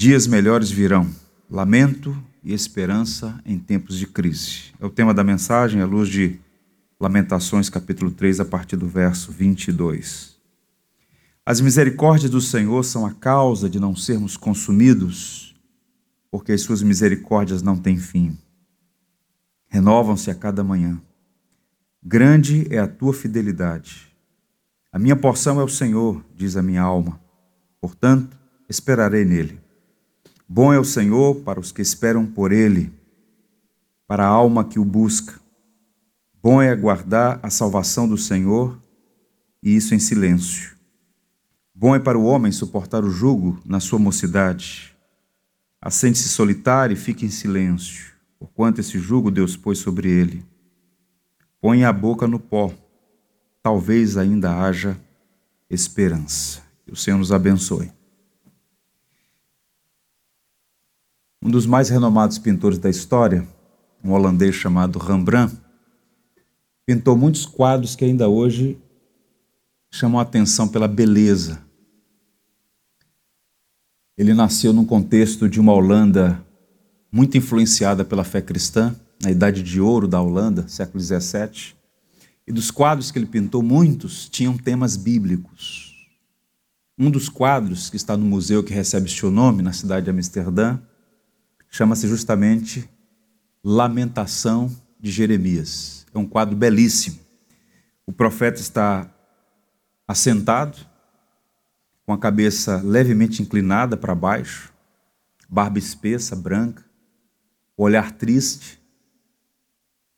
Dias melhores virão, lamento e esperança em tempos de crise. É o tema da mensagem à luz de Lamentações, capítulo 3, a partir do verso 22. As misericórdias do Senhor são a causa de não sermos consumidos, porque as suas misericórdias não têm fim. Renovam-se a cada manhã. Grande é a tua fidelidade. A minha porção é o Senhor, diz a minha alma. Portanto, esperarei nele. Bom é o Senhor para os que esperam por ele, para a alma que o busca. Bom é aguardar a salvação do Senhor, e isso em silêncio. Bom é para o homem suportar o jugo na sua mocidade. Assente-se solitário e fique em silêncio, porquanto esse jugo Deus pôs sobre ele. Põe a boca no pó, talvez ainda haja esperança. Que o Senhor nos abençoe. Um dos mais renomados pintores da história, um holandês chamado Rembrandt, pintou muitos quadros que ainda hoje chamam a atenção pela beleza. Ele nasceu num contexto de uma Holanda muito influenciada pela fé cristã na Idade de Ouro da Holanda, século XVII. E dos quadros que ele pintou, muitos tinham temas bíblicos. Um dos quadros que está no museu que recebe seu nome, na cidade de Amsterdã, chama-se justamente Lamentação de Jeremias. É um quadro belíssimo. O profeta está assentado, com a cabeça levemente inclinada para baixo, barba espessa, branca, olhar triste,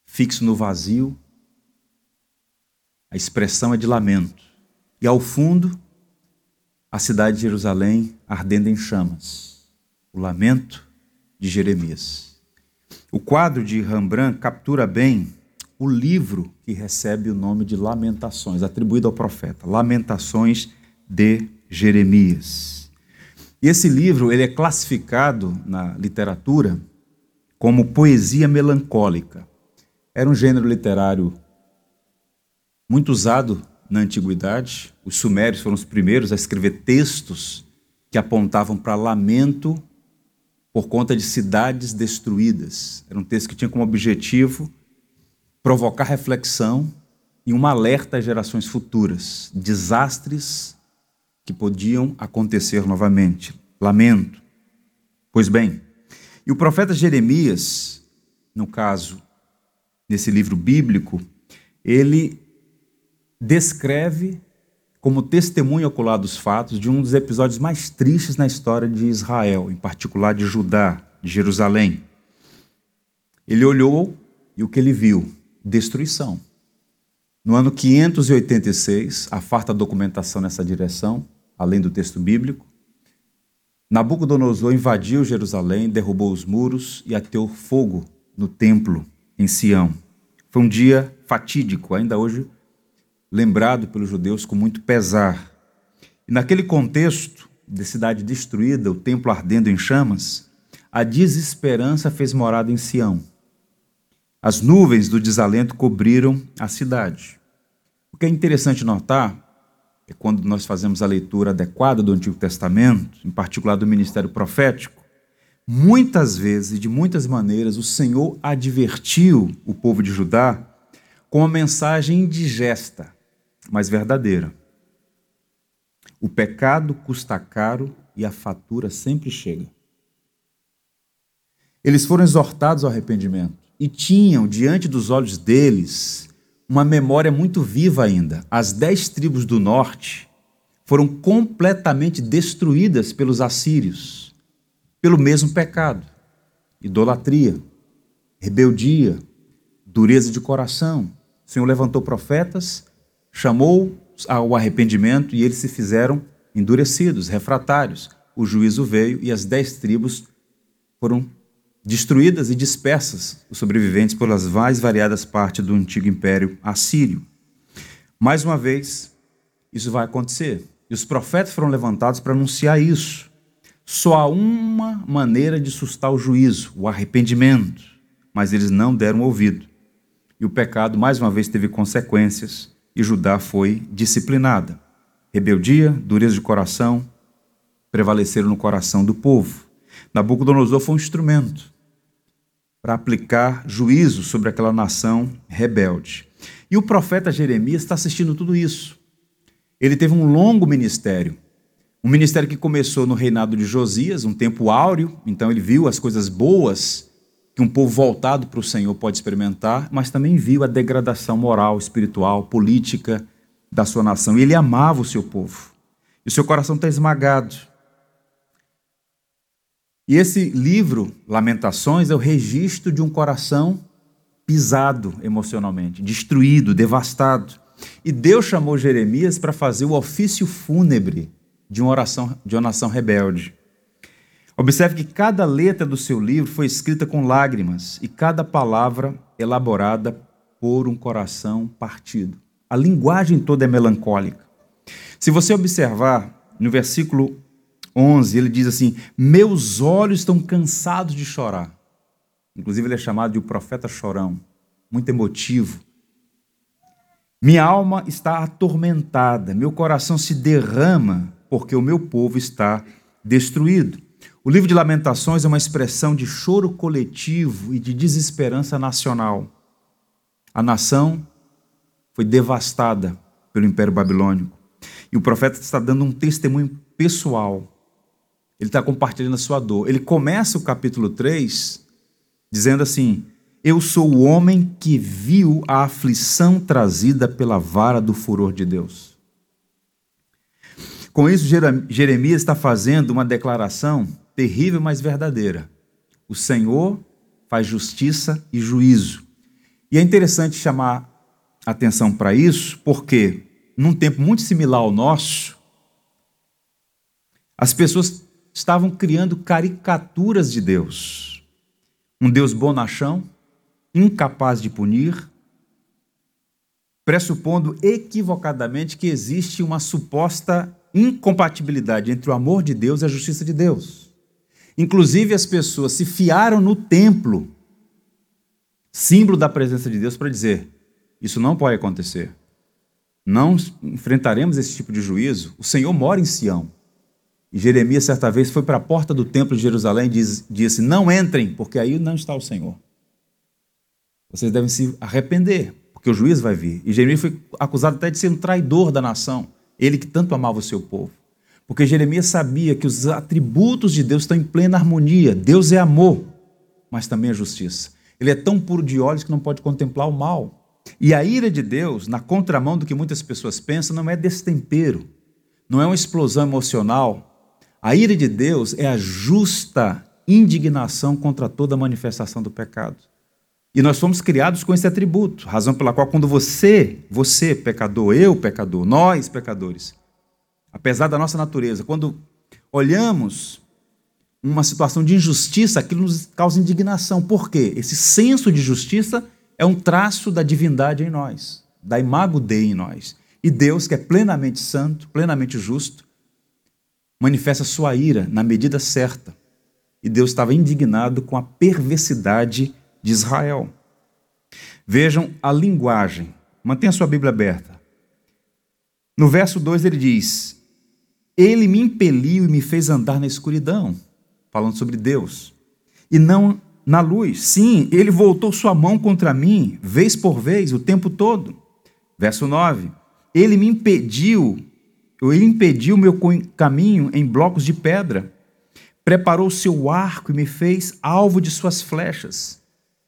fixo no vazio. A expressão é de lamento. E ao fundo, a cidade de Jerusalém ardendo em chamas. O lamento de Jeremias. O quadro de Rembrandt captura bem o livro que recebe o nome de Lamentações, atribuído ao profeta, Lamentações de Jeremias. E esse livro ele é classificado na literatura como poesia melancólica. Era um gênero literário muito usado na antiguidade. Os sumérios foram os primeiros a escrever textos que apontavam para lamento por conta de cidades destruídas. Era um texto que tinha como objetivo provocar reflexão e um alerta às gerações futuras, desastres que podiam acontecer novamente. Lamento. Pois bem, e o profeta Jeremias, no caso nesse livro bíblico, ele descreve como testemunho ocular dos fatos de um dos episódios mais tristes na história de Israel, em particular de Judá, de Jerusalém. Ele olhou e o que ele viu? Destruição. No ano 586, a farta documentação nessa direção, além do texto bíblico, Nabucodonosor invadiu Jerusalém, derrubou os muros e ateou fogo no templo em Sião. Foi um dia fatídico, ainda hoje lembrado pelos judeus com muito pesar. E naquele contexto de cidade destruída, o templo ardendo em chamas, a desesperança fez morada em Sião. As nuvens do desalento cobriram a cidade. O que é interessante notar é quando nós fazemos a leitura adequada do Antigo Testamento, em particular do ministério profético, Muitas vezes de muitas maneiras o Senhor advertiu o povo de Judá com uma mensagem indigesta, mas verdadeira. O pecado custa caro e a fatura sempre chega. Eles foram exortados ao arrependimento e tinham diante dos olhos deles uma memória muito viva ainda. As dez tribos do norte foram completamente destruídas pelos assírios pelo mesmo pecado: idolatria, rebeldia, dureza de coração. O Senhor levantou profetas, chamou ao arrependimento e eles se fizeram endurecidos, refratários. O juízo veio e as dez tribos foram destruídas e dispersas, os sobreviventes, pelas mais variadas partes do antigo império assírio. Mais uma vez, isso vai acontecer. E os profetas foram levantados para anunciar isso. Só há uma maneira de sustar o juízo, o arrependimento, mas eles não deram ouvido. E o pecado, mais uma vez, teve consequências e Judá foi disciplinada. Rebeldia, dureza de coração, prevaleceram no coração do povo. Nabucodonosor foi um instrumento para aplicar juízo sobre aquela nação rebelde. E o profeta Jeremias está assistindo tudo isso. Ele teve um longo ministério. Um ministério que começou no reinado de Josias, um tempo áureo, então ele viu as coisas boas que um povo voltado para o Senhor pode experimentar, mas também viu a degradação moral, espiritual, política da sua nação. E ele amava o seu povo. E o seu coração está esmagado. E esse livro, Lamentações, é o registro de um coração pisado emocionalmente, destruído, devastado. E Deus chamou Jeremias para fazer o ofício fúnebre de uma oração de uma nação rebelde. Observe que cada letra do seu livro foi escrita com lágrimas e cada palavra elaborada por um coração partido. A linguagem toda é melancólica. Se você observar no versículo 11, ele diz assim: Meus olhos estão cansados de chorar. Inclusive, ele é chamado de o profeta chorão, muito emotivo. Minha alma está atormentada, meu coração se derrama, porque o meu povo está destruído. O livro de Lamentações é uma expressão de choro coletivo e de desesperança nacional. A nação foi devastada pelo Império Babilônico. E o profeta está dando um testemunho pessoal ele está compartilhando a sua dor. Ele começa o capítulo 3 dizendo assim: Eu sou o homem que viu a aflição trazida pela vara do furor de Deus. Com isso, Jeremias está fazendo uma declaração terrível, mas verdadeira. O Senhor faz justiça e juízo. E é interessante chamar atenção para isso, porque num tempo muito similar ao nosso, as pessoas estavam criando caricaturas de Deus. Um Deus bonachão, incapaz de punir, pressupondo equivocadamente que existe uma suposta incompatibilidade entre o amor de Deus e a justiça de Deus. Inclusive, as pessoas se fiaram no templo, símbolo da presença de Deus, para dizer: isso não pode acontecer. Não enfrentaremos esse tipo de juízo. O Senhor mora em Sião. E Jeremias, certa vez, foi para a porta do templo de Jerusalém e disse: Não entrem, porque aí não está o Senhor. Vocês devem se arrepender, porque o juiz vai vir. E Jeremias foi acusado até de ser um traidor da nação, ele que tanto amava o seu povo. Porque Jeremias sabia que os atributos de Deus estão em plena harmonia. Deus é amor, mas também é justiça. Ele é tão puro de olhos que não pode contemplar o mal. E a ira de Deus, na contramão do que muitas pessoas pensam, não é destempero, não é uma explosão emocional, a ira de Deus é a justa indignação contra toda manifestação do pecado. E nós fomos criados com esse atributo, razão pela qual quando você, você pecador, eu pecador, nós pecadores, apesar da nossa natureza, quando olhamos uma situação de injustiça, aquilo nos causa indignação. Por quê? Esse senso de justiça é um traço da divindade em nós, da imago Dei em nós. E Deus, que é plenamente santo, plenamente justo, manifesta sua ira na medida certa. E Deus estava indignado com a perversidade de Israel. Vejam a linguagem. Mantenha sua Bíblia aberta. No verso 2 ele diz: Ele me impeliu e me fez andar na escuridão, falando sobre Deus, e não na luz. Sim, ele voltou sua mão contra mim, vez por vez, o tempo todo. Verso 9: Ele me impediu ele impediu meu caminho em blocos de pedra, preparou seu arco e me fez alvo de suas flechas.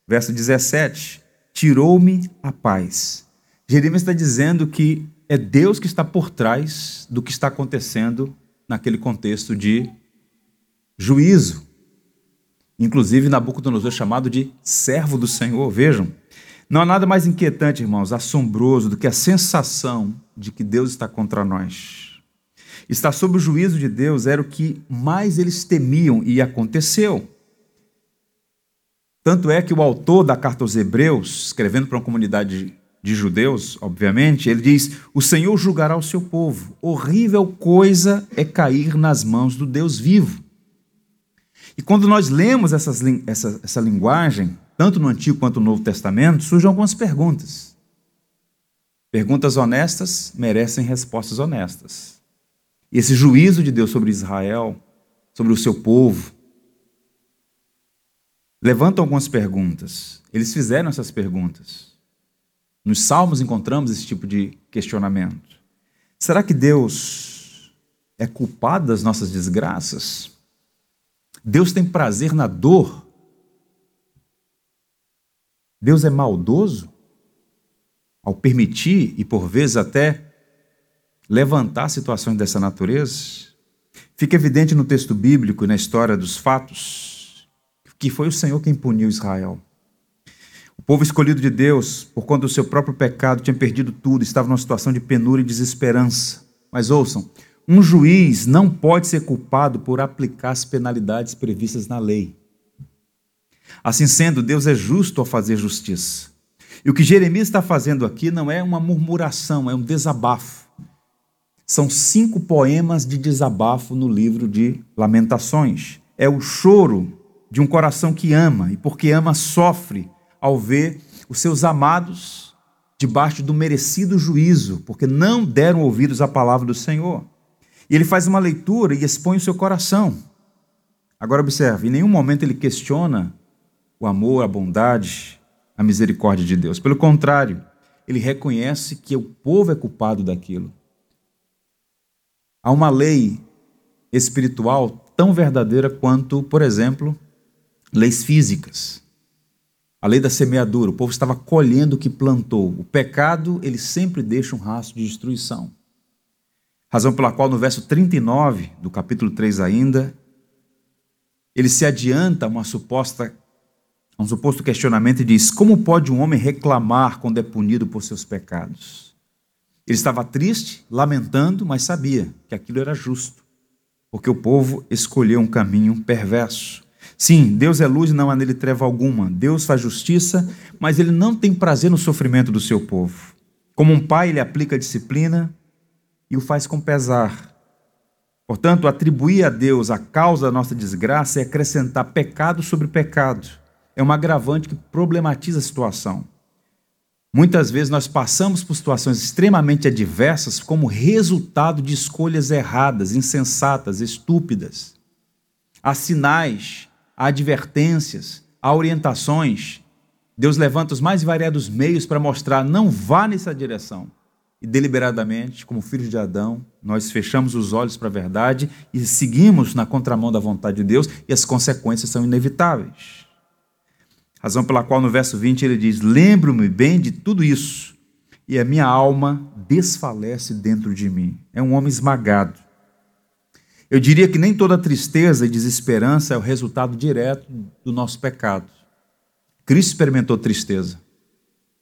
Verso 17: Tirou-me a paz. Jeremias está dizendo que é Deus que está por trás do que está acontecendo naquele contexto de juízo. Inclusive, Nabucodonosor é chamado de servo do Senhor. Vejam, não há nada mais inquietante, irmãos, assombroso do que a sensação de que Deus está contra nós. Estar sob o juízo de Deus era o que mais eles temiam e aconteceu. Tanto é que o autor da carta aos Hebreus, escrevendo para uma comunidade de judeus, obviamente, ele diz: O Senhor julgará o seu povo. Horrível coisa é cair nas mãos do Deus vivo. E quando nós lemos essas, essa, essa linguagem, tanto no Antigo quanto no Novo Testamento, surgem algumas perguntas. Perguntas honestas merecem respostas honestas. Esse juízo de Deus sobre Israel, sobre o seu povo, levantam algumas perguntas. Eles fizeram essas perguntas. Nos Salmos encontramos esse tipo de questionamento. Será que Deus é culpado das nossas desgraças? Deus tem prazer na dor? Deus é maldoso ao permitir e por vezes até levantar situações dessa natureza? Fica evidente no texto bíblico e na história dos fatos que foi o Senhor quem puniu Israel. Povo escolhido de Deus, por conta do seu próprio pecado, tinha perdido tudo, estava numa situação de penúria e desesperança. Mas ouçam, um juiz não pode ser culpado por aplicar as penalidades previstas na lei. Assim sendo, Deus é justo ao fazer justiça. E o que Jeremias está fazendo aqui não é uma murmuração, é um desabafo. São cinco poemas de desabafo no livro de Lamentações. É o choro de um coração que ama e, porque ama, sofre ao ver os seus amados debaixo do merecido juízo, porque não deram ouvidos à palavra do Senhor. E ele faz uma leitura e expõe o seu coração. Agora observe, em nenhum momento ele questiona o amor, a bondade, a misericórdia de Deus. Pelo contrário, ele reconhece que o povo é culpado daquilo. Há uma lei espiritual tão verdadeira quanto, por exemplo, leis físicas. A lei da semeadura, o povo estava colhendo o que plantou. O pecado, ele sempre deixa um rastro de destruição. Razão pela qual no verso 39 do capítulo 3 ainda, ele se adianta a uma suposta a um suposto questionamento e diz: Como pode um homem reclamar quando é punido por seus pecados? Ele estava triste, lamentando, mas sabia que aquilo era justo, porque o povo escolheu um caminho perverso. Sim, Deus é luz e não há nele treva alguma. Deus faz justiça, mas ele não tem prazer no sofrimento do seu povo. Como um pai, ele aplica a disciplina e o faz com pesar. Portanto, atribuir a Deus a causa da nossa desgraça é acrescentar pecado sobre pecado. É um agravante que problematiza a situação. Muitas vezes nós passamos por situações extremamente adversas como resultado de escolhas erradas, insensatas, estúpidas. Há sinais há advertências, há orientações. Deus levanta os mais variados meios para mostrar: não vá nessa direção. E deliberadamente, como filhos de Adão, nós fechamos os olhos para a verdade e seguimos na contramão da vontade de Deus, e as consequências são inevitáveis. Razão pela qual no verso 20 ele diz: Lembro-me bem de tudo isso, e a minha alma desfalece dentro de mim. É um homem esmagado. Eu diria que nem toda tristeza e desesperança é o resultado direto do nosso pecado. Cristo experimentou tristeza,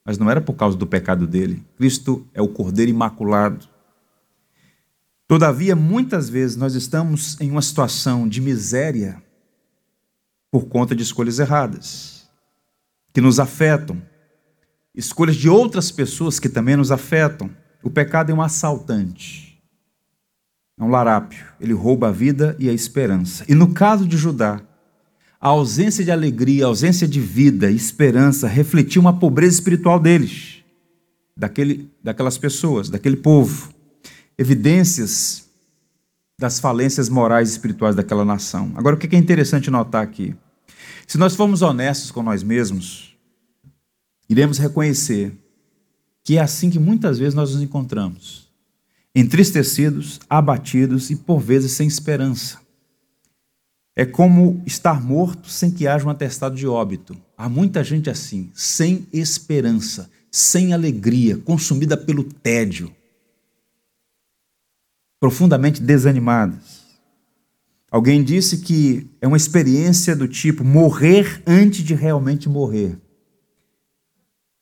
mas não era por causa do pecado dele. Cristo é o Cordeiro Imaculado. Todavia, muitas vezes nós estamos em uma situação de miséria por conta de escolhas erradas, que nos afetam, escolhas de outras pessoas que também nos afetam. O pecado é um assaltante é um larápio. Ele rouba a vida e a esperança. E no caso de Judá, a ausência de alegria, a ausência de vida e esperança refletiu uma pobreza espiritual deles, daquele, daquelas pessoas, daquele povo. Evidências das falências morais e espirituais daquela nação. Agora, o que é interessante notar aqui? Se nós formos honestos com nós mesmos, iremos reconhecer que é assim que muitas vezes nós nos encontramos entristecidos, abatidos e por vezes sem esperança. É como estar morto sem que haja um atestado de óbito. Há muita gente assim, sem esperança, sem alegria, consumida pelo tédio, profundamente desanimadas. Alguém disse que é uma experiência do tipo morrer antes de realmente morrer.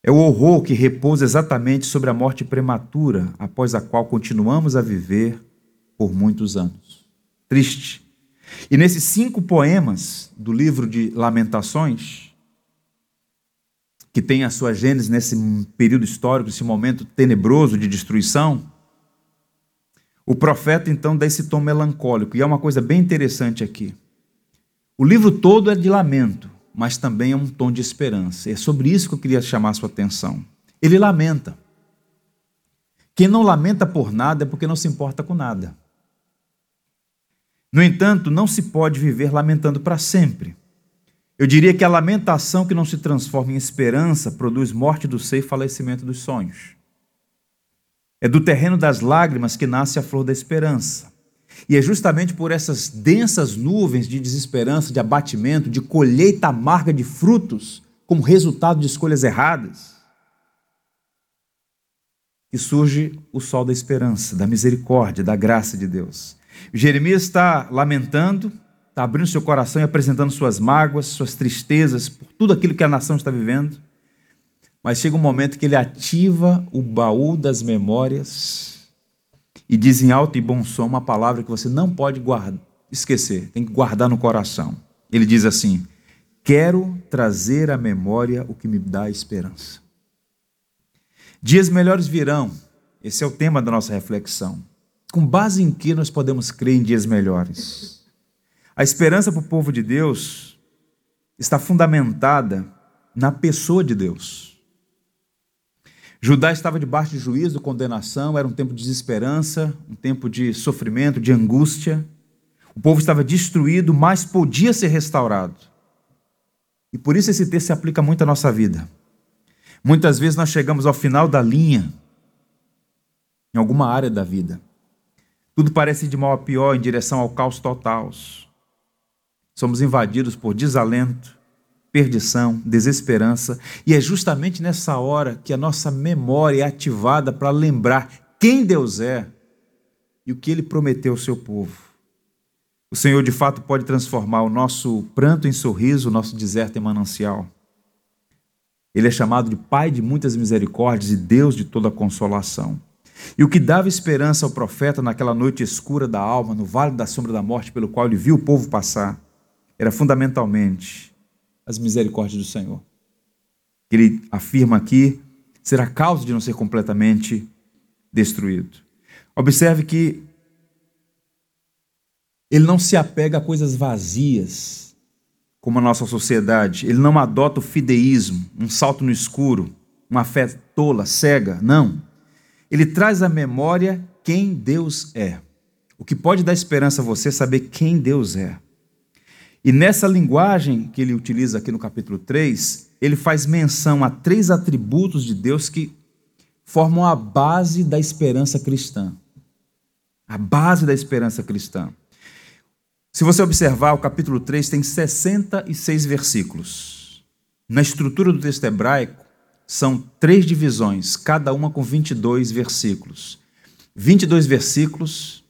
É o horror que repousa exatamente sobre a morte prematura, após a qual continuamos a viver por muitos anos. Triste. E nesses cinco poemas do livro de Lamentações, que tem a sua gênese nesse período histórico, esse momento tenebroso de destruição, o profeta então dá esse tom melancólico, e é uma coisa bem interessante aqui. O livro todo é de lamento, mas também é um tom de esperança. É sobre isso que eu queria chamar sua atenção. Ele lamenta. Quem não lamenta por nada é porque não se importa com nada. No entanto, não se pode viver lamentando para sempre. Eu diria que a lamentação que não se transforma em esperança produz morte do ser e falecimento dos sonhos. É do terreno das lágrimas que nasce a flor da esperança. E é justamente por essas densas nuvens de desesperança, de abatimento, de colheita amarga de frutos, como resultado de escolhas erradas, que surge o sol da esperança, da misericórdia, da graça de Deus. Jeremias está lamentando, está abrindo seu coração e apresentando suas mágoas, suas tristezas, por tudo aquilo que a nação está vivendo. Mas chega um momento que ele ativa o baú das memórias e diz em alto e bom som uma palavra que você não pode esquecer, tem que guardar no coração. Ele diz assim: Quero trazer à memória o que me dá esperança. Dias melhores virão, esse é o tema da nossa reflexão. Com base em que nós podemos crer em dias melhores? A esperança para o povo de Deus está fundamentada na pessoa de Deus. Judá estava debaixo de juízo, condenação, era um tempo de desesperança, um tempo de sofrimento, de angústia. O povo estava destruído, mas podia ser restaurado. E por isso esse texto se aplica muito à nossa vida. Muitas vezes nós chegamos ao final da linha, em alguma área da vida. Tudo parece de mal a pior, em direção ao caos total. Somos invadidos por desalento, perdição, desesperança, e é justamente nessa hora que a nossa memória é ativada para lembrar quem Deus é e o que ele prometeu ao seu povo. O Senhor de fato pode transformar o nosso pranto em sorriso, o nosso deserto em manancial. Ele é chamado de Pai de muitas misericórdias e Deus de toda consolação. E o que dava esperança ao profeta naquela noite escura da alma, no vale da sombra da morte, pelo qual ele viu o povo passar, era fundamentalmente as misericórdias do Senhor. Ele afirma aqui ser a causa de não ser completamente destruído. Observe que ele não se apega a coisas vazias, como a nossa sociedade. Ele não adota o fideísmo, um salto no escuro, uma fé tola, cega. Não. Ele traz à memória quem Deus é. O que pode dar esperança a você é saber quem Deus é. E nessa linguagem que ele utiliza aqui no capítulo 3, ele faz menção a três atributos de Deus que formam a base da esperança cristã. A base da esperança cristã. Se você observar, o capítulo 3 tem 66 versículos. Na estrutura do texto hebraico, são três divisões, cada uma com 22 versículos. 22 versículos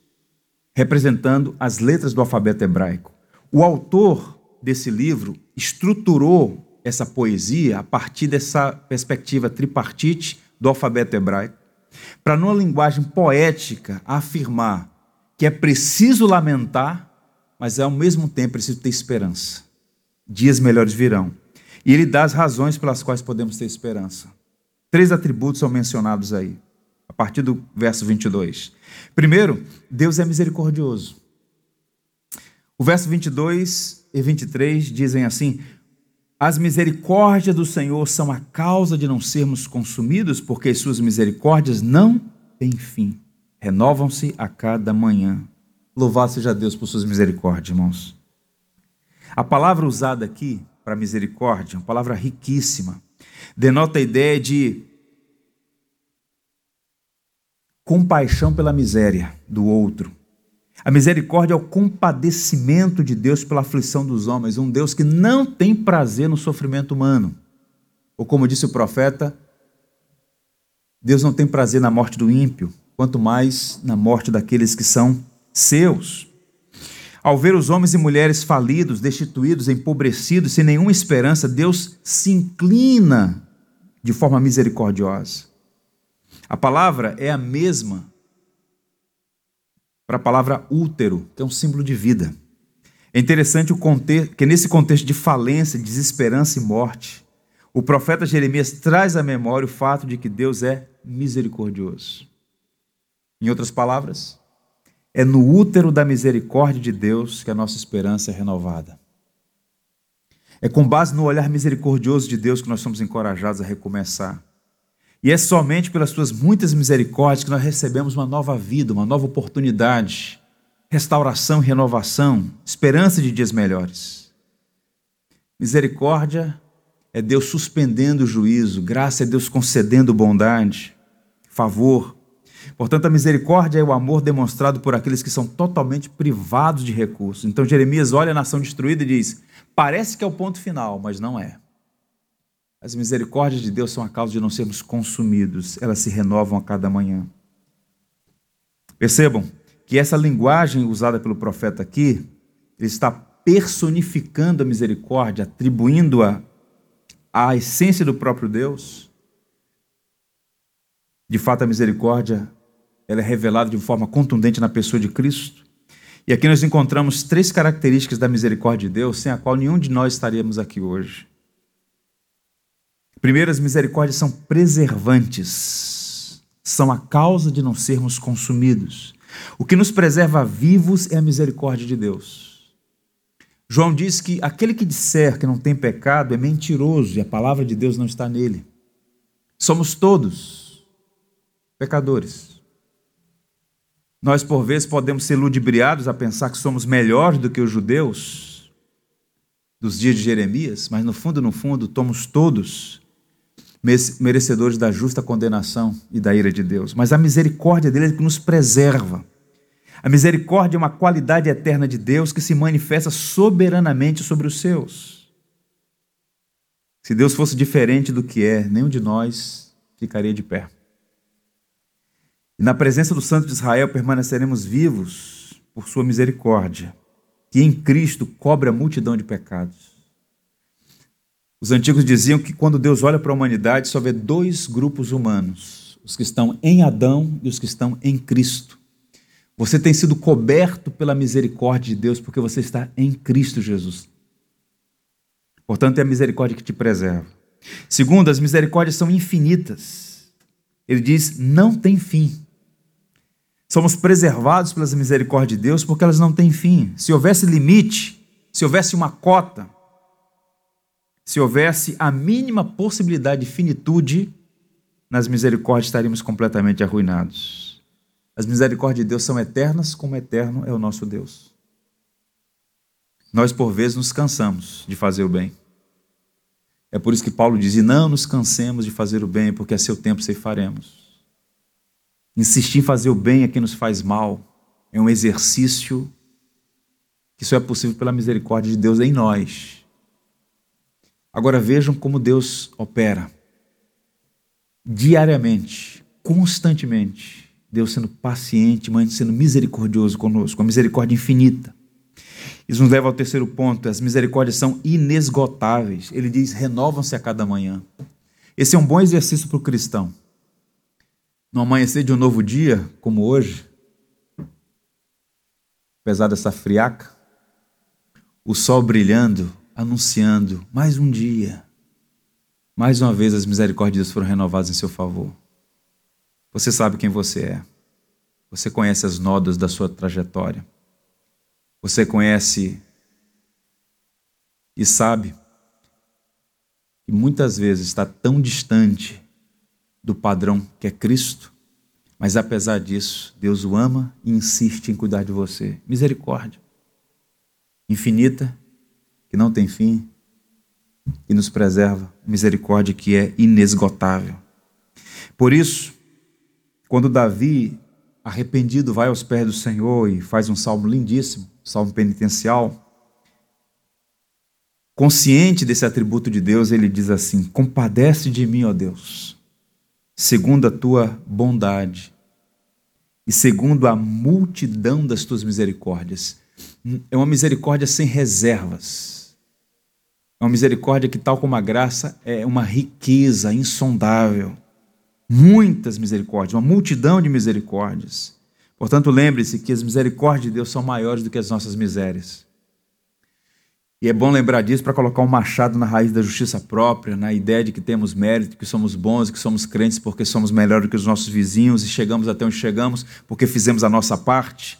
representando as letras do alfabeto hebraico. O autor desse livro estruturou essa poesia a partir dessa perspectiva tripartite do alfabeto hebraico, para, numa linguagem poética, afirmar que é preciso lamentar mas ao mesmo tempo preciso ter esperança. Dias melhores virão. E ele dá as razões pelas quais podemos ter esperança. Três atributos são mencionados aí, a partir do verso 22. Primeiro, Deus é misericordioso. O verso 22 e 23 dizem assim: As misericórdias do Senhor são a causa de não sermos consumidos, porque as suas misericórdias não têm fim, renovam-se a cada manhã. Louvado seja Deus por suas misericórdias, irmãos. A palavra usada aqui para misericórdia, uma palavra riquíssima, denota a ideia de compaixão pela miséria do outro. A misericórdia é o compadecimento de Deus pela aflição dos homens, um Deus que não tem prazer no sofrimento humano. Ou como disse o profeta, Deus não tem prazer na morte do ímpio, quanto mais na morte daqueles que são seus. Ao ver os homens e mulheres falidos, destituídos, empobrecidos, sem nenhuma esperança, Deus se inclina de forma misericordiosa. A palavra é a mesma para a palavra útero, que é um símbolo de vida. É interessante o contexto, que nesse contexto de falência, desesperança e morte, o profeta Jeremias traz à memória o fato de que Deus é misericordioso. Em outras palavras, é no útero da misericórdia de Deus que a nossa esperança é renovada. É com base no olhar misericordioso de Deus que nós somos encorajados a recomeçar. E é somente pelas suas muitas misericórdias que nós recebemos uma nova vida, uma nova oportunidade, restauração, renovação, esperança de dias melhores. Misericórdia é Deus suspendendo o juízo, graça é Deus concedendo bondade, favor. Portanto, a misericórdia é o amor demonstrado por aqueles que são totalmente privados de recursos. Então, Jeremias olha a nação destruída e diz: parece que é o ponto final, mas não é. As misericórdias de Deus são a causa de não sermos consumidos, elas se renovam a cada manhã. Percebam que essa linguagem usada pelo profeta aqui, ele está personificando a misericórdia, atribuindo-a à essência do próprio Deus. De fato, a misericórdia ela é revelada de forma contundente na pessoa de Cristo. E aqui nós encontramos três características da misericórdia de Deus, sem a qual nenhum de nós estaríamos aqui hoje. Primeiro, as misericórdias são preservantes, são a causa de não sermos consumidos. O que nos preserva vivos é a misericórdia de Deus. João diz que aquele que disser que não tem pecado é mentiroso e a palavra de Deus não está nele. Somos todos pecadores. Nós, por vezes, podemos ser ludibriados a pensar que somos melhores do que os judeus dos dias de Jeremias, mas no fundo, no fundo, somos todos merecedores da justa condenação e da ira de Deus. Mas a misericórdia dele é que nos preserva. A misericórdia é uma qualidade eterna de Deus que se manifesta soberanamente sobre os seus. Se Deus fosse diferente do que é, nenhum de nós ficaria de pé. E na presença do Santo de Israel permaneceremos vivos por sua misericórdia, que em Cristo cobre a multidão de pecados. Os antigos diziam que quando Deus olha para a humanidade, só vê dois grupos humanos: os que estão em Adão e os que estão em Cristo. Você tem sido coberto pela misericórdia de Deus porque você está em Cristo Jesus. Portanto, é a misericórdia que te preserva. Segundo, as misericórdias são infinitas. Ele diz: não tem fim. Somos preservados pelas misericórdias de Deus porque elas não têm fim. Se houvesse limite, se houvesse uma cota, se houvesse a mínima possibilidade de finitude, nas misericórdias estaríamos completamente arruinados. As misericórdias de Deus são eternas, como eterno é o nosso Deus. Nós, por vezes, nos cansamos de fazer o bem. É por isso que Paulo diz: e não nos cansemos de fazer o bem, porque a seu tempo faremos. Insistir em fazer o bem é quem nos faz mal. É um exercício que só é possível pela misericórdia de Deus em nós Agora vejam como Deus opera. Diariamente, constantemente, Deus sendo paciente, mas sendo misericordioso conosco, a misericórdia infinita. Isso nos leva ao terceiro ponto: as misericórdias são inesgotáveis. Ele diz: renovam-se a cada manhã. Esse é um bom exercício para o cristão. No amanhecer de um novo dia, como hoje, apesar dessa friaca, o sol brilhando, anunciando mais um dia. Mais uma vez as misericórdias foram renovadas em seu favor. Você sabe quem você é. Você conhece as nodas da sua trajetória. Você conhece e sabe que muitas vezes está tão distante do padrão que é Cristo, mas apesar disso, Deus o ama e insiste em cuidar de você. Misericórdia infinita que não tem fim, e nos preserva, misericórdia que é inesgotável. Por isso, quando Davi, arrependido, vai aos pés do Senhor e faz um salmo lindíssimo, salmo penitencial, consciente desse atributo de Deus, ele diz assim: Compadece de mim, ó Deus, segundo a tua bondade e segundo a multidão das tuas misericórdias. É uma misericórdia sem reservas é uma misericórdia que, tal como a graça, é uma riqueza insondável. Muitas misericórdias, uma multidão de misericórdias. Portanto, lembre-se que as misericórdias de Deus são maiores do que as nossas misérias. E é bom lembrar disso para colocar um machado na raiz da justiça própria, na ideia de que temos mérito, que somos bons, que somos crentes porque somos melhores do que os nossos vizinhos e chegamos até onde chegamos porque fizemos a nossa parte.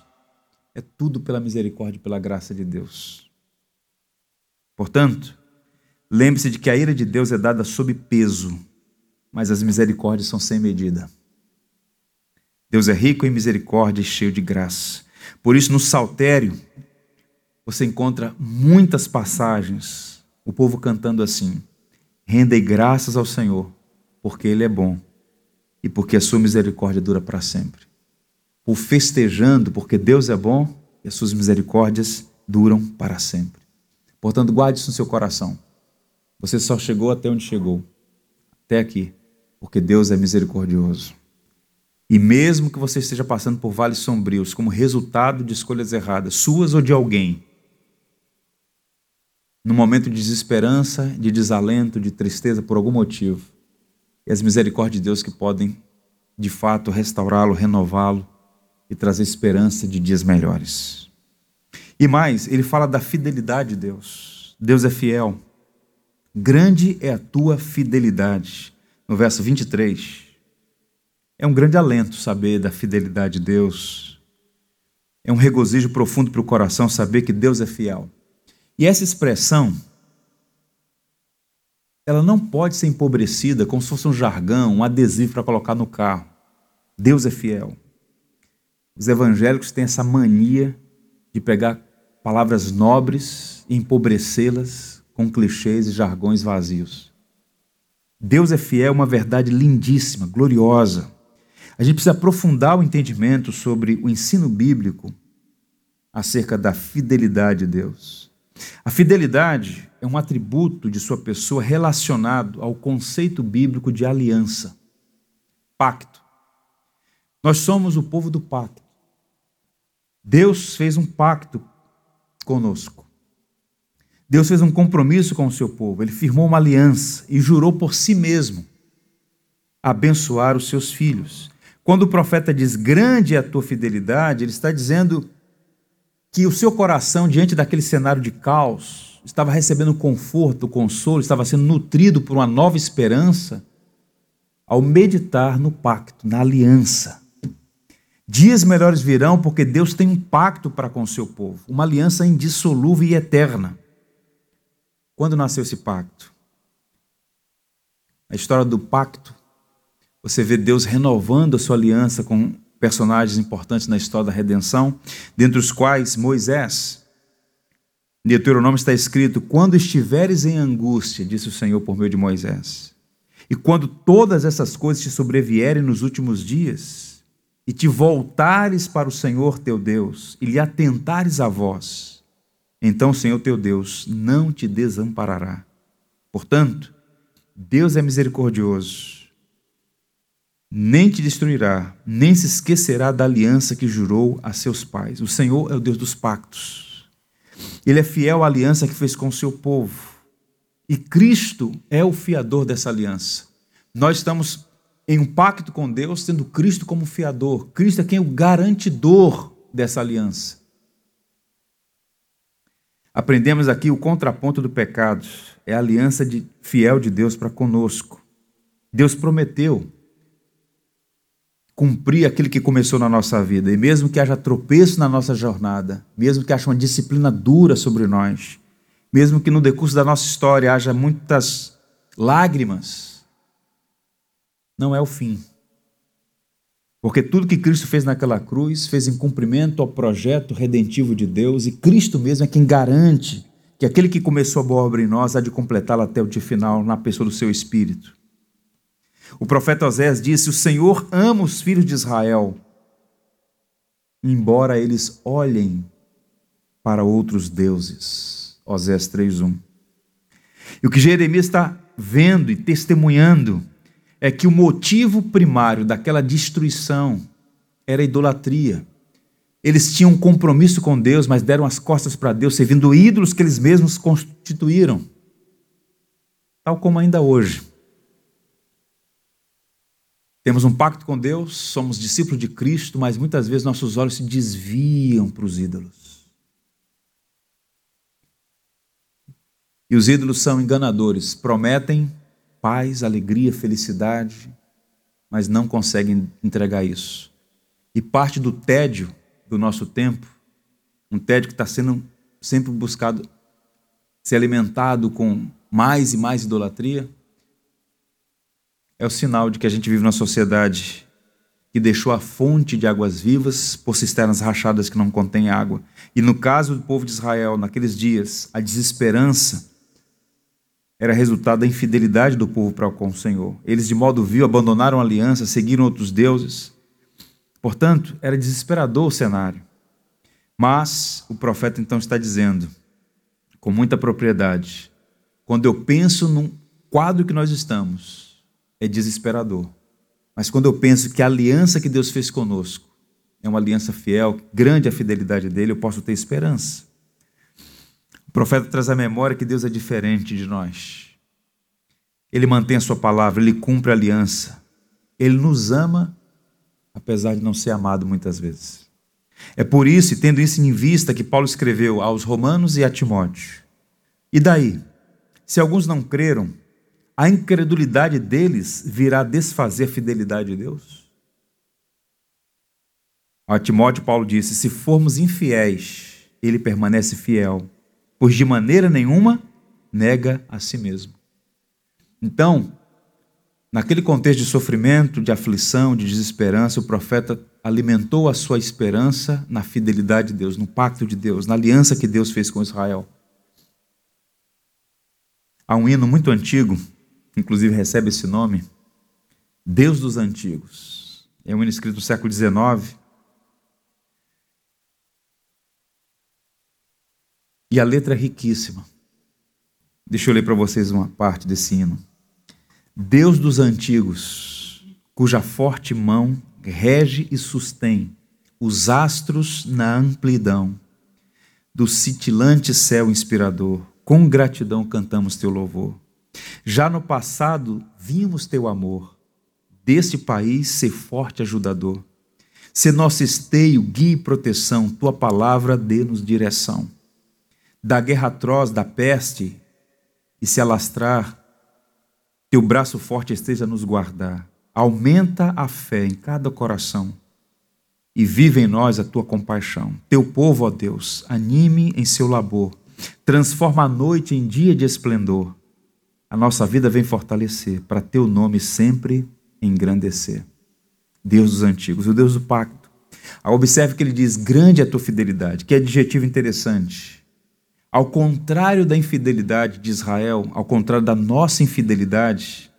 É tudo pela misericórdia e pela graça de Deus. Portanto, Lembre-se de que a ira de Deus é dada sob peso, mas as misericórdias são sem medida. Deus é rico em misericórdia e cheio de graça. Por isso, no Saltério, você encontra muitas passagens o povo cantando assim: Rendei graças ao Senhor, porque Ele é bom e porque a sua misericórdia dura para sempre. O festejando, porque Deus é bom e as suas misericórdias duram para sempre. Portanto, guarde isso no seu coração. Você só chegou até onde chegou, até aqui, porque Deus é misericordioso. E mesmo que você esteja passando por vales sombrios como resultado de escolhas erradas, suas ou de alguém, no momento de desesperança, de desalento, de tristeza por algum motivo, e as misericórdias de Deus que podem, de fato, restaurá-lo, renová-lo e trazer esperança de dias melhores. E mais, ele fala da fidelidade de Deus. Deus é fiel. Grande é a tua fidelidade. No verso 23. É um grande alento saber da fidelidade de Deus. É um regozijo profundo para o coração saber que Deus é fiel. E essa expressão ela não pode ser empobrecida como se fosse um jargão, um adesivo para colocar no carro. Deus é fiel. Os evangélicos têm essa mania de pegar palavras nobres e empobrecê-las com clichês e jargões vazios. Deus é fiel uma verdade lindíssima, gloriosa. A gente precisa aprofundar o entendimento sobre o ensino bíblico acerca da fidelidade de Deus. A fidelidade é um atributo de sua pessoa relacionado ao conceito bíblico de aliança, pacto. Nós somos o povo do pacto. Deus fez um pacto conosco. Deus fez um compromisso com o seu povo, ele firmou uma aliança e jurou por si mesmo abençoar os seus filhos. Quando o profeta diz grande é a tua fidelidade, ele está dizendo que o seu coração, diante daquele cenário de caos, estava recebendo conforto, consolo, estava sendo nutrido por uma nova esperança ao meditar no pacto, na aliança. Dias melhores virão porque Deus tem um pacto para com o seu povo, uma aliança indissolúvel e eterna. Quando nasceu esse pacto? A história do pacto, você vê Deus renovando a sua aliança com personagens importantes na história da redenção, dentre os quais Moisés. Em Deuteronômio está escrito: Quando estiveres em angústia, disse o Senhor por meio de Moisés, e quando todas essas coisas te sobrevierem nos últimos dias, e te voltares para o Senhor teu Deus, e lhe atentares a voz, então o Senhor teu Deus não te desamparará. Portanto, Deus é misericordioso nem te destruirá, nem se esquecerá da aliança que jurou a seus pais. O Senhor é o Deus dos pactos. Ele é fiel à aliança que fez com o seu povo. E Cristo é o fiador dessa aliança. Nós estamos em um pacto com Deus, tendo Cristo como fiador. Cristo é quem é o garantidor dessa aliança. Aprendemos aqui o contraponto do pecado. É a aliança de, fiel de Deus para conosco. Deus prometeu cumprir aquilo que começou na nossa vida. E mesmo que haja tropeço na nossa jornada, mesmo que haja uma disciplina dura sobre nós, mesmo que no decurso da nossa história haja muitas lágrimas, não é o fim. Porque tudo que Cristo fez naquela cruz fez em cumprimento ao projeto redentivo de Deus, e Cristo mesmo é quem garante que aquele que começou a boa obra em nós há de completá-la até o dia final na pessoa do seu Espírito. O profeta Osés disse: O Senhor ama os filhos de Israel, embora eles olhem para outros deuses. Osés 3:1. E o que Jeremias está vendo e testemunhando é que o motivo primário daquela destruição era a idolatria. Eles tinham um compromisso com Deus, mas deram as costas para Deus, servindo ídolos que eles mesmos constituíram. Tal como ainda hoje. Temos um pacto com Deus, somos discípulos de Cristo, mas muitas vezes nossos olhos se desviam para os ídolos. E os ídolos são enganadores, prometem paz, alegria, felicidade, mas não conseguem entregar isso. E parte do tédio do nosso tempo, um tédio que está sendo sempre buscado ser alimentado com mais e mais idolatria, é o sinal de que a gente vive numa sociedade que deixou a fonte de águas vivas por cisternas rachadas que não contêm água. E no caso do povo de Israel, naqueles dias, a desesperança era resultado da infidelidade do povo para com o Senhor. Eles, de modo vil, abandonaram a aliança, seguiram outros deuses. Portanto, era desesperador o cenário. Mas o profeta então está dizendo, com muita propriedade, quando eu penso num quadro que nós estamos, é desesperador. Mas quando eu penso que a aliança que Deus fez conosco é uma aliança fiel, grande a fidelidade dele, eu posso ter esperança. O profeta traz a memória que Deus é diferente de nós. Ele mantém a sua palavra, ele cumpre a aliança. Ele nos ama, apesar de não ser amado muitas vezes. É por isso, e tendo isso em vista, que Paulo escreveu aos Romanos e a Timóteo. E daí? Se alguns não creram, a incredulidade deles virá desfazer a fidelidade de Deus? A Timóteo, Paulo disse: se formos infiéis, ele permanece fiel, pois de maneira nenhuma nega a si mesmo. Então, naquele contexto de sofrimento, de aflição, de desesperança, o profeta alimentou a sua esperança na fidelidade de Deus, no pacto de Deus, na aliança que Deus fez com Israel. Há um hino muito antigo, inclusive recebe esse nome, Deus dos Antigos. É um hino escrito no século XIX. E a letra é riquíssima. Deixa eu ler para vocês uma parte desse hino. Deus dos antigos, cuja forte mão rege e sustém os astros na amplidão do cintilante céu inspirador. Com gratidão cantamos teu louvor. Já no passado vimos teu amor. Deste país ser forte ajudador. Ser nosso esteio, guia e proteção, tua palavra dê-nos direção. Da guerra atroz, da peste, e se alastrar, teu braço forte esteja a nos guardar aumenta a fé em cada coração e vive em nós a tua compaixão. Teu povo, ó Deus, anime em seu labor, transforma a noite em dia de esplendor. A nossa vida vem fortalecer, para teu nome sempre engrandecer. Deus dos antigos, o Deus do pacto. Observe que ele diz: grande é a tua fidelidade, que adjetivo interessante. Ao contrário da infidelidade de Israel, ao contrário da nossa infidelidade,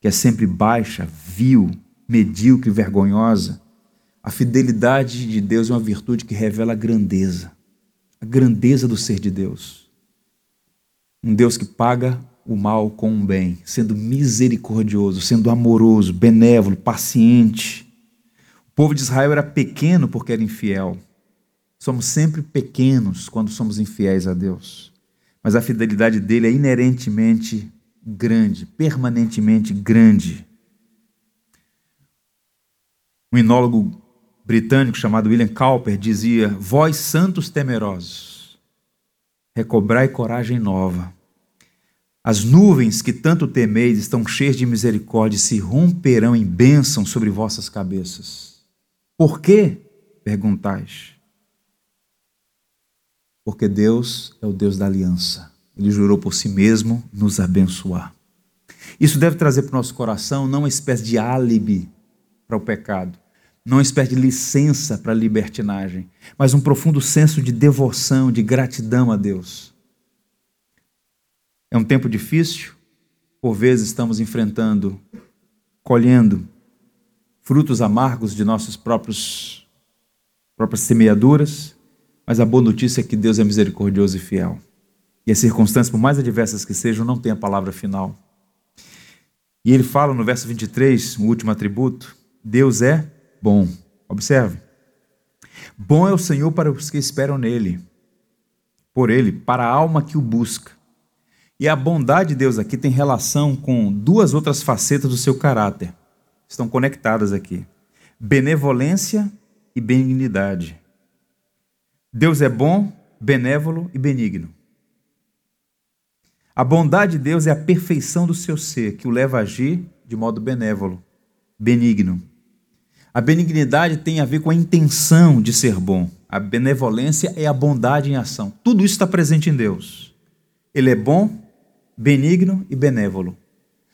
que é sempre baixa, vil, medíocre, vergonhosa, a fidelidade de Deus é uma virtude que revela a grandeza, a grandeza do ser de Deus. Um Deus que paga o mal com o bem, sendo misericordioso, sendo amoroso, benévolo, paciente. O povo de Israel era pequeno porque era infiel. Somos sempre pequenos quando somos infiéis a Deus. Mas a fidelidade dele é inerentemente grande, permanentemente grande. Um inólogo britânico chamado William Cowper dizia: Vós santos temerosos, recobrai coragem nova. As nuvens que tanto temeis estão cheias de misericórdia e se romperão em bênção sobre vossas cabeças. Por quê? Perguntais. Porque Deus é o Deus da aliança. Ele jurou por si mesmo nos abençoar. Isso deve trazer para o nosso coração não uma espécie de álibi para o pecado, não uma espécie de licença para a libertinagem, mas um profundo senso de devoção, de gratidão a Deus. É um tempo difícil, por vezes estamos enfrentando, colhendo frutos amargos de nossas próprias semeaduras, mas a boa notícia é que Deus é misericordioso e fiel. E as circunstâncias, por mais adversas que sejam, não têm a palavra final. E ele fala no verso 23, o último atributo: Deus é bom. Observe. Bom é o Senhor para os que esperam nele, por ele, para a alma que o busca. E a bondade de Deus aqui tem relação com duas outras facetas do seu caráter. Estão conectadas aqui: benevolência e benignidade. Deus é bom, benévolo e benigno. A bondade de Deus é a perfeição do seu ser, que o leva a agir de modo benévolo, benigno. A benignidade tem a ver com a intenção de ser bom. A benevolência é a bondade em ação. Tudo isso está presente em Deus. Ele é bom, benigno e benévolo.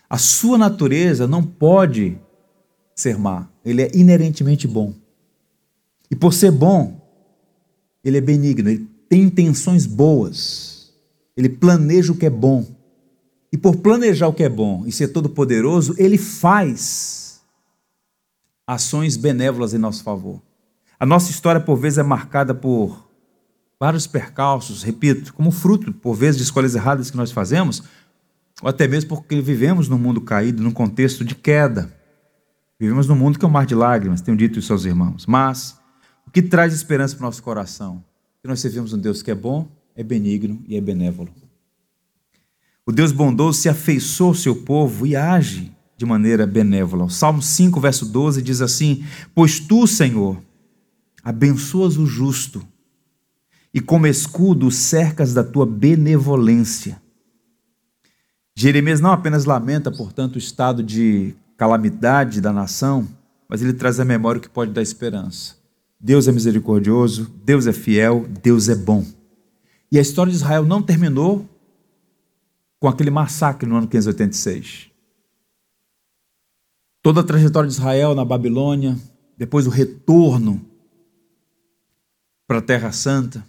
A sua natureza não pode ser má. Ele é inerentemente bom. E por ser bom, ele é benigno, ele tem intenções boas. Ele planeja o que é bom. E por planejar o que é bom e ser todo-poderoso, ele faz ações benévolas em nosso favor. A nossa história, por vezes, é marcada por vários percalços, repito, como fruto, por vezes, de escolhas erradas que nós fazemos, ou até mesmo porque vivemos num mundo caído, num contexto de queda. Vivemos num mundo que é um mar de lágrimas, tenho dito isso aos irmãos. Mas que traz esperança para o nosso coração? Que nós servimos um Deus que é bom, é benigno e é benévolo. O Deus bondoso se afeiçoou ao seu povo e age de maneira benévola. O Salmo 5, verso 12 diz assim: Pois tu, Senhor, abençoas o justo e como escudo cercas da tua benevolência. Jeremias não apenas lamenta, portanto, o estado de calamidade da nação, mas ele traz à memória o que pode dar esperança. Deus é misericordioso, Deus é fiel, Deus é bom. E a história de Israel não terminou com aquele massacre no ano 586. Toda a trajetória de Israel na Babilônia, depois o retorno para a Terra Santa,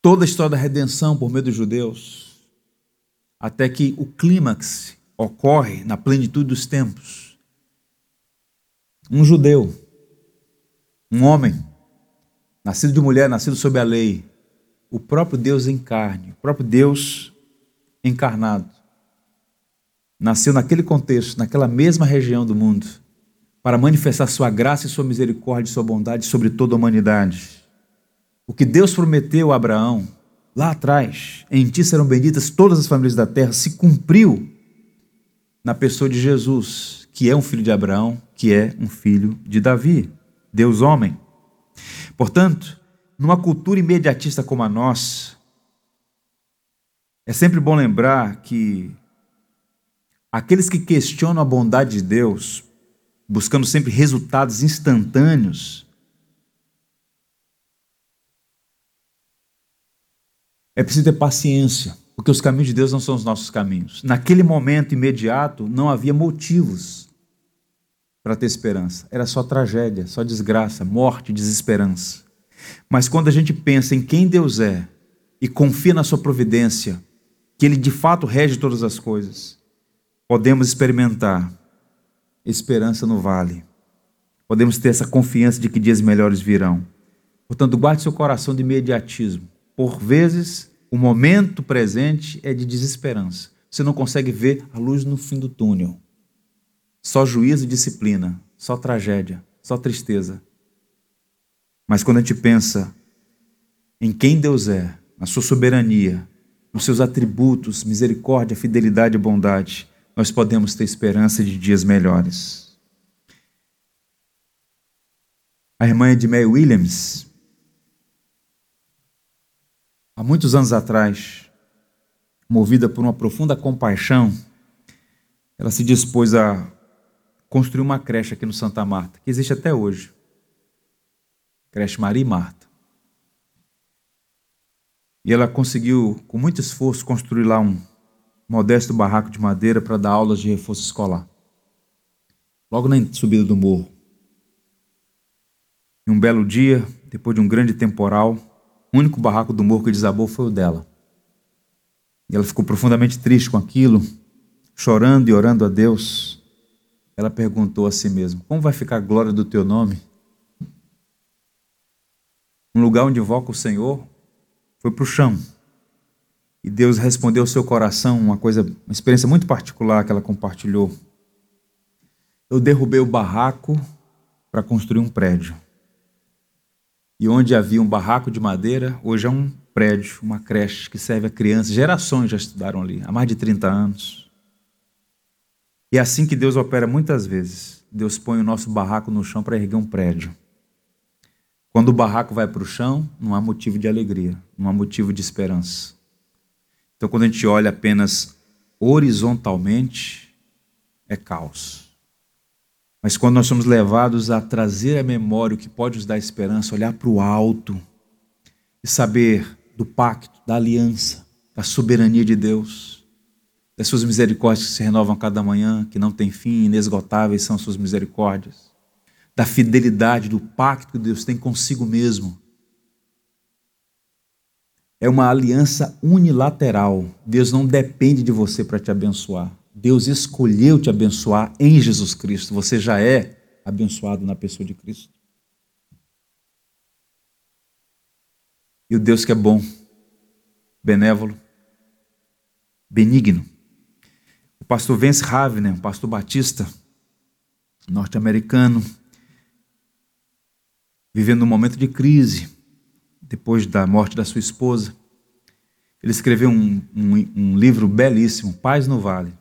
toda a história da redenção por meio dos judeus, até que o clímax ocorre na plenitude dos tempos. Um judeu, um homem, nascido de mulher, nascido sob a lei, o próprio Deus em carne, o próprio Deus encarnado, nasceu naquele contexto, naquela mesma região do mundo para manifestar sua graça e sua misericórdia e sua bondade sobre toda a humanidade. O que Deus prometeu a Abraão lá atrás, em ti serão benditas todas as famílias da terra, se cumpriu na pessoa de Jesus, que é um filho de Abraão, que é um filho de Davi, Deus homem. Portanto, numa cultura imediatista como a nossa, é sempre bom lembrar que aqueles que questionam a bondade de Deus buscando sempre resultados instantâneos. É preciso ter paciência, porque os caminhos de Deus não são os nossos caminhos. Naquele momento imediato, não havia motivos para ter esperança. Era só tragédia, só desgraça, morte, desesperança. Mas quando a gente pensa em quem Deus é e confia na sua providência, que Ele de fato rege todas as coisas, podemos experimentar esperança no vale. Podemos ter essa confiança de que dias melhores virão. Portanto, guarde seu coração de imediatismo. Por vezes, o momento presente é de desesperança. Você não consegue ver a luz no fim do túnel. Só juízo e disciplina, só tragédia, só tristeza. Mas quando a gente pensa em quem Deus é, na sua soberania, nos seus atributos, misericórdia, fidelidade e bondade, nós podemos ter esperança de dias melhores. A irmã Edmé Williams, há muitos anos atrás, movida por uma profunda compaixão, ela se dispôs a construir uma creche aqui no Santa Marta, que existe até hoje. Creche Maria e Marta. E ela conseguiu, com muito esforço, construir lá um, modesto barraco de madeira para dar aulas de reforço escolar. Logo na subida do morro. Em um belo dia, depois de um grande temporal, o único barraco do morro que desabou foi o dela. E ela ficou profundamente triste com aquilo, chorando e orando a Deus. Ela perguntou a si mesma: Como vai ficar a glória do teu nome? Um lugar onde invoca o Senhor foi para o chão e Deus respondeu ao seu coração uma coisa, uma experiência muito particular que ela compartilhou. Eu derrubei o barraco para construir um prédio. E onde havia um barraco de madeira, hoje é um prédio, uma creche que serve a crianças. Gerações já estudaram ali, há mais de 30 anos. E é assim que Deus opera muitas vezes. Deus põe o nosso barraco no chão para erguer um prédio. Quando o barraco vai para o chão, não há motivo de alegria, não há motivo de esperança. Então, quando a gente olha apenas horizontalmente, é caos. Mas quando nós somos levados a trazer à memória o que pode nos dar esperança, olhar para o alto e saber do pacto, da aliança, da soberania de Deus, das suas misericórdias que se renovam cada manhã, que não tem fim, inesgotáveis são suas misericórdias, da fidelidade, do pacto que Deus tem consigo mesmo, é uma aliança unilateral. Deus não depende de você para te abençoar. Deus escolheu te abençoar em Jesus Cristo. Você já é abençoado na pessoa de Cristo. E o Deus que é bom, benévolo, benigno. O pastor Vance Havner, um pastor batista norte-americano, vivendo um momento de crise, depois da morte da sua esposa. Ele escreveu um, um, um livro belíssimo, Paz no Vale.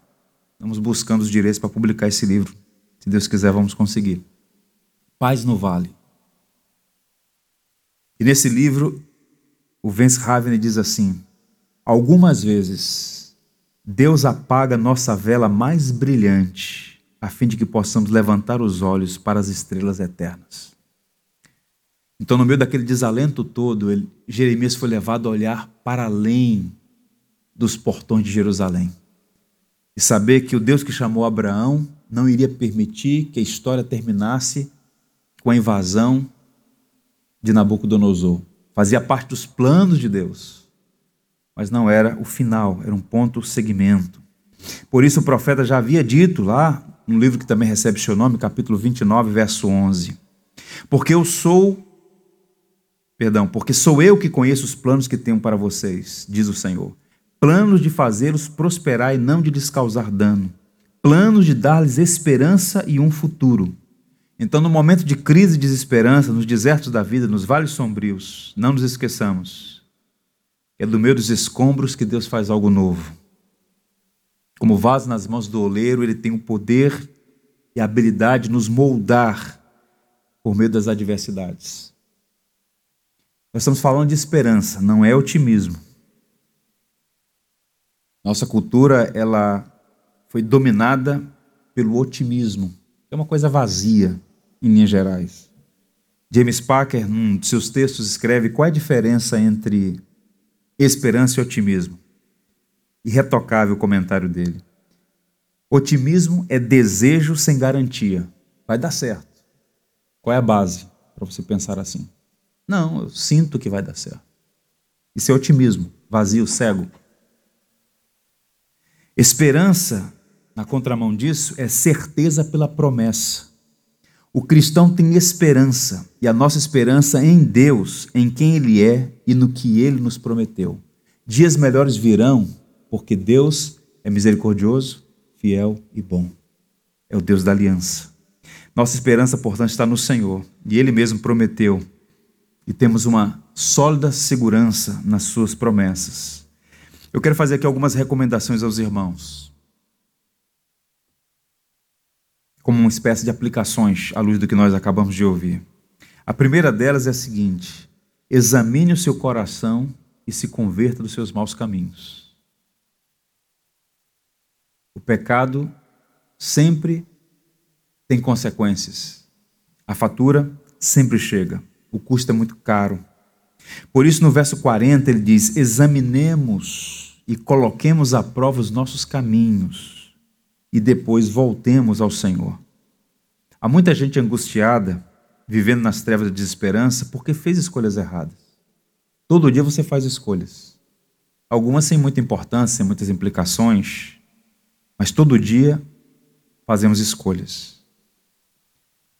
Estamos buscando os direitos para publicar esse livro. Se Deus quiser, vamos conseguir. Paz no Vale. E nesse livro, o Vance Havner diz assim: Algumas vezes, Deus apaga nossa vela mais brilhante, a fim de que possamos levantar os olhos para as estrelas eternas. Então, no meio daquele desalento todo, ele, Jeremias foi levado a olhar para além dos portões de Jerusalém e saber que o Deus que chamou Abraão não iria permitir que a história terminasse com a invasão de Nabucodonosor. Fazia parte dos planos de Deus, mas não era o final, era um ponto segmento. Por isso o profeta já havia dito lá, no livro que também recebe seu nome, capítulo 29, verso 11: Porque eu sou Perdão, porque sou eu que conheço os planos que tenho para vocês, diz o Senhor. Planos de fazê-los prosperar e não de lhes causar dano. Planos de dar-lhes esperança e um futuro. Então, no momento de crise e desesperança, nos desertos da vida, nos vales sombrios, não nos esqueçamos. É do meio dos escombros que Deus faz algo novo. Como vaso nas mãos do oleiro, ele tem o poder e a habilidade de nos moldar por meio das adversidades. Nós estamos falando de esperança, não é otimismo. Nossa cultura ela foi dominada pelo otimismo, é uma coisa vazia em linhas gerais. James Packer, num de seus textos, escreve qual é a diferença entre esperança e otimismo. Irretocável o comentário dele. Otimismo é desejo sem garantia. Vai dar certo. Qual é a base para você pensar assim? Não, eu sinto que vai dar certo. Isso é otimismo, vazio, cego. Esperança, na contramão disso, é certeza pela promessa. O cristão tem esperança, e a nossa esperança em Deus, em quem Ele é e no que Ele nos prometeu. Dias melhores virão, porque Deus é misericordioso, fiel e bom. É o Deus da aliança. Nossa esperança, portanto, está no Senhor, e Ele mesmo prometeu e temos uma sólida segurança nas suas promessas. Eu quero fazer aqui algumas recomendações aos irmãos. Como uma espécie de aplicações à luz do que nós acabamos de ouvir. A primeira delas é a seguinte: examine o seu coração e se converta dos seus maus caminhos. O pecado sempre tem consequências. A fatura sempre chega o custo é muito caro. Por isso, no verso 40, ele diz: examinemos e coloquemos à prova os nossos caminhos e depois voltemos ao Senhor. Há muita gente angustiada, vivendo nas trevas da desesperança, porque fez escolhas erradas. Todo dia você faz escolhas. Algumas sem muita importância, sem muitas implicações, mas todo dia fazemos escolhas.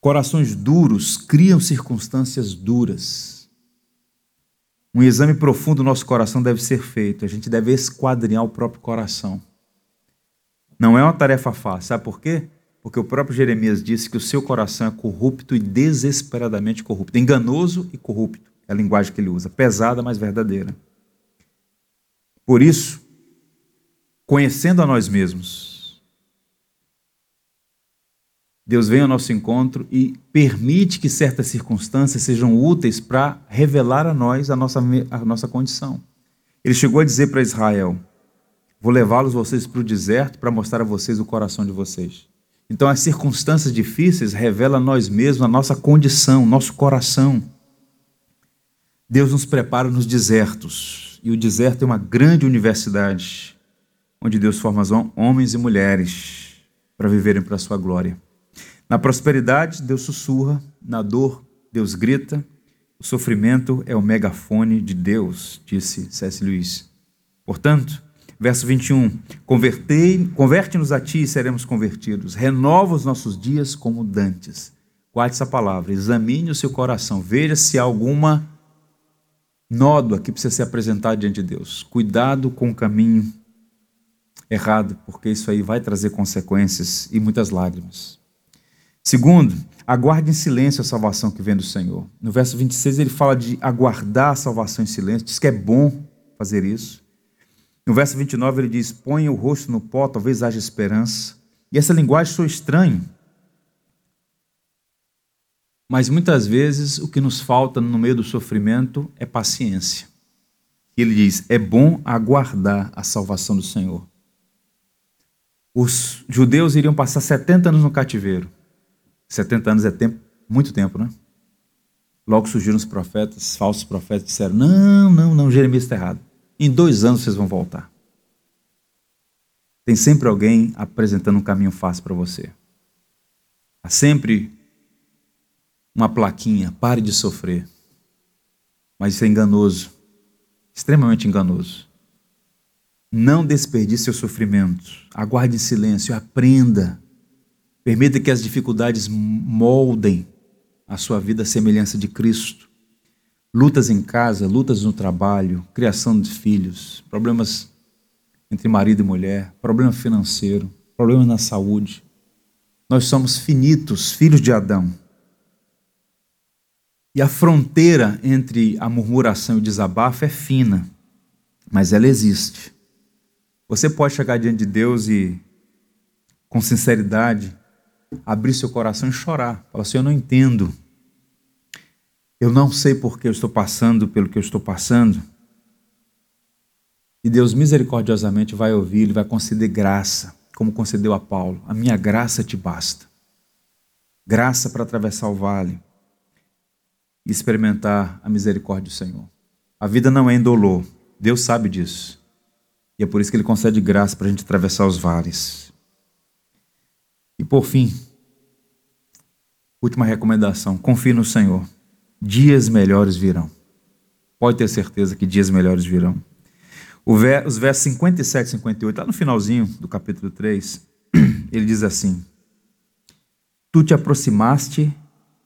Corações duros criam circunstâncias duras. Um exame profundo do nosso coração deve ser feito. A gente deve esquadrinhar o próprio coração. Não é uma tarefa fácil. Sabe por quê? Porque o próprio Jeremias disse que o seu coração é corrupto e desesperadamente corrupto. Enganoso e corrupto. É a linguagem que ele usa. Pesada, mas verdadeira. Por isso, conhecendo a nós mesmos, Deus vem ao nosso encontro e permite que certas circunstâncias sejam úteis para revelar a nós a nossa, a nossa condição. Ele chegou a dizer para Israel: Vou levá-los vocês para o deserto para mostrar a vocês o coração de vocês. Então, as circunstâncias difíceis revelam a nós mesmos a nossa condição, nosso coração. Deus nos prepara nos desertos, e o deserto é uma grande universidade, onde Deus forma homens e mulheres para viverem para a sua glória. Na prosperidade, Deus sussurra, na dor, Deus grita. O sofrimento é o megafone de Deus, disse C.S. Lewis. Portanto, verso 21, converte-nos a ti e seremos convertidos. Renova os nossos dias como dantes. Guarde essa palavra, examine o seu coração, veja se há alguma nódoa que precisa ser apresentada diante de Deus. Cuidado com o caminho errado, porque isso aí vai trazer consequências e muitas lágrimas. Segundo, aguarde em silêncio a salvação que vem do Senhor. No verso 26 ele fala de aguardar a salvação em silêncio, diz que é bom fazer isso. No verso 29 ele diz: Ponha o rosto no pó, talvez haja esperança. E essa linguagem sou estranho. Mas muitas vezes o que nos falta no meio do sofrimento é paciência. Ele diz: é bom aguardar a salvação do Senhor. Os judeus iriam passar 70 anos no cativeiro. 70 anos é tempo, muito tempo, né? Logo surgiram os profetas, falsos profetas, disseram: Não, não, não, Jeremias está errado. Em dois anos vocês vão voltar. Tem sempre alguém apresentando um caminho fácil para você. Há sempre uma plaquinha: pare de sofrer. Mas isso é enganoso, extremamente enganoso. Não desperdice seu sofrimento. Aguarde em silêncio, aprenda. Permita que as dificuldades moldem a sua vida à semelhança de Cristo. Lutas em casa, lutas no trabalho, criação de filhos, problemas entre marido e mulher, problema financeiro, problemas na saúde. Nós somos finitos, filhos de Adão. E a fronteira entre a murmuração e o desabafo é fina, mas ela existe. Você pode chegar diante de Deus e, com sinceridade, abrir seu coração e chorar. Falar assim: Eu não entendo. Eu não sei por que eu estou passando pelo que eu estou passando. E Deus misericordiosamente vai ouvir, Ele vai conceder graça, como concedeu a Paulo. A minha graça te basta. Graça para atravessar o vale e experimentar a misericórdia do Senhor. A vida não é indolor, Deus sabe disso. E é por isso que Ele concede graça para a gente atravessar os vales. E por fim, última recomendação: confie no Senhor. Dias melhores virão. Pode ter certeza que dias melhores virão. Os versos 57 e 58, lá no finalzinho do capítulo 3, ele diz assim: Tu te aproximaste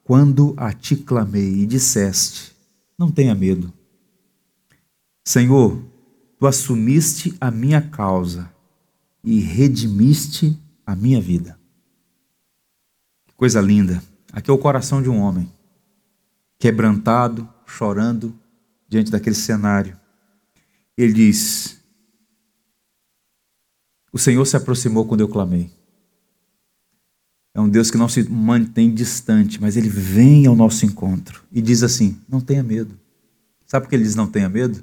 quando a ti clamei e disseste: Não tenha medo. Senhor, tu assumiste a minha causa e redimiste a minha vida. Que coisa linda. Aqui é o coração de um homem, quebrantado, chorando diante daquele cenário. Ele diz: O Senhor se aproximou quando eu clamei. É um Deus que não se mantém distante, mas ele vem ao nosso encontro e diz assim: Não tenha medo. Sabe por que ele diz não tenha medo?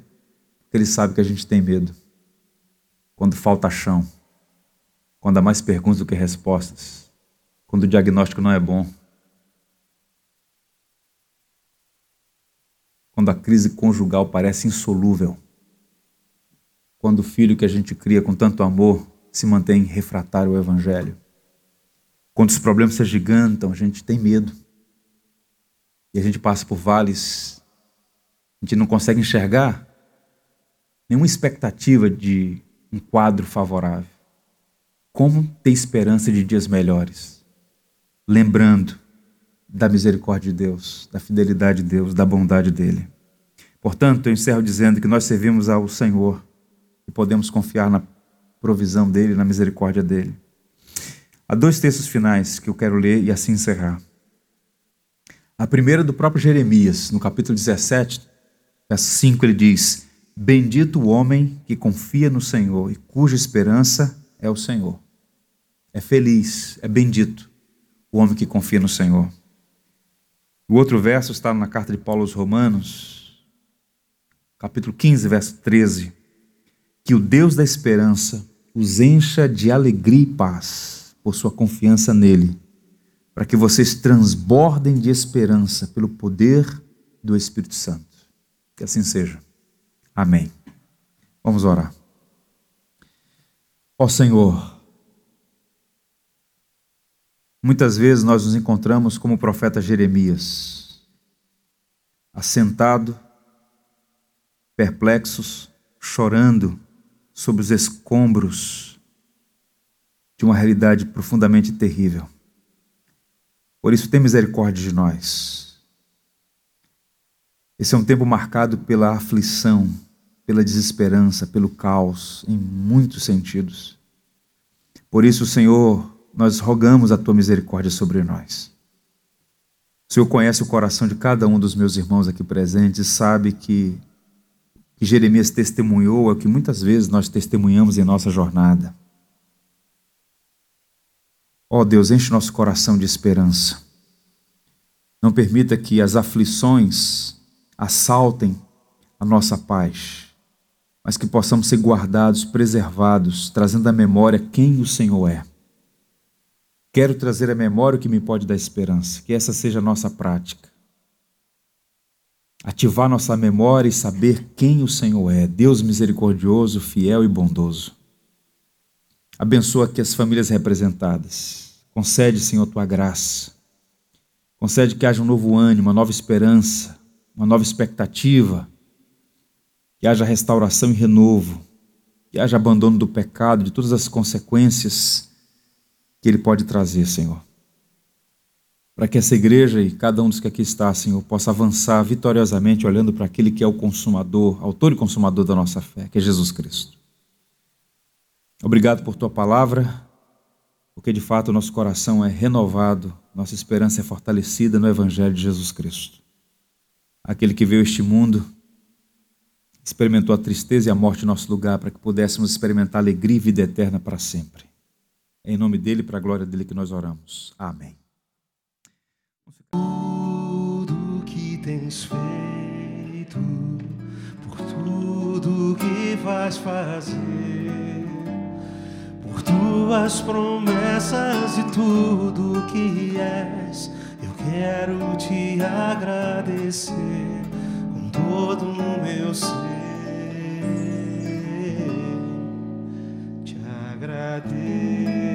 Porque ele sabe que a gente tem medo. Quando falta chão, quando há mais perguntas do que respostas, quando o diagnóstico não é bom, quando a crise conjugal parece insolúvel, quando o filho que a gente cria com tanto amor se mantém refratário ao Evangelho, quando os problemas se agigantam, a gente tem medo. E a gente passa por vales, a gente não consegue enxergar nenhuma expectativa de um quadro favorável. Como ter esperança de dias melhores? Lembrando da misericórdia de Deus, da fidelidade de Deus, da bondade dele. Portanto, eu encerro dizendo que nós servimos ao Senhor e podemos confiar na provisão dele, na misericórdia dele. Há dois textos finais que eu quero ler e assim encerrar. A primeira é do próprio Jeremias, no capítulo 17, verso 5, ele diz: Bendito o homem que confia no Senhor e cuja esperança é o Senhor. É feliz, é bendito o homem que confia no Senhor. O outro verso está na carta de Paulo aos Romanos, capítulo 15, verso 13: Que o Deus da esperança os encha de alegria e paz por sua confiança nele, para que vocês transbordem de esperança pelo poder do Espírito Santo. Que assim seja. Amém. Vamos orar. Ó Senhor, muitas vezes nós nos encontramos como o profeta Jeremias, assentado, perplexos, chorando sobre os escombros de uma realidade profundamente terrível. Por isso, tem misericórdia de nós. Esse é um tempo marcado pela aflição, pela desesperança, pelo caos, em muitos sentidos. Por isso, Senhor, nós rogamos a tua misericórdia sobre nós. O Senhor conhece o coração de cada um dos meus irmãos aqui presentes sabe que, que Jeremias testemunhou é o que muitas vezes nós testemunhamos em nossa jornada. Ó oh Deus, enche nosso coração de esperança. Não permita que as aflições assaltem a nossa paz, mas que possamos ser guardados, preservados, trazendo à memória quem o Senhor é. Quero trazer à memória o que me pode dar esperança, que essa seja a nossa prática. Ativar nossa memória e saber quem o Senhor é, Deus misericordioso, fiel e bondoso. Abençoa aqui as famílias representadas. Concede, Senhor, tua graça. Concede que haja um novo ânimo, uma nova esperança, uma nova expectativa. Que haja restauração e renovo. Que haja abandono do pecado, de todas as consequências que Ele pode trazer, Senhor. Para que essa igreja e cada um dos que aqui está, Senhor, possa avançar vitoriosamente olhando para aquele que é o consumador, autor e consumador da nossa fé, que é Jesus Cristo. Obrigado por tua palavra, porque de fato nosso coração é renovado, nossa esperança é fortalecida no Evangelho de Jesus Cristo. Aquele que veio a este mundo, experimentou a tristeza e a morte em nosso lugar, para que pudéssemos experimentar alegria e vida eterna para sempre. É em nome dele, para a glória dele que nós oramos. Amém. Tudo que tens feito, por tudo que vais fazer, por tuas promessas e tudo que és, eu quero te agradecer com todo o meu ser. Te agradeço.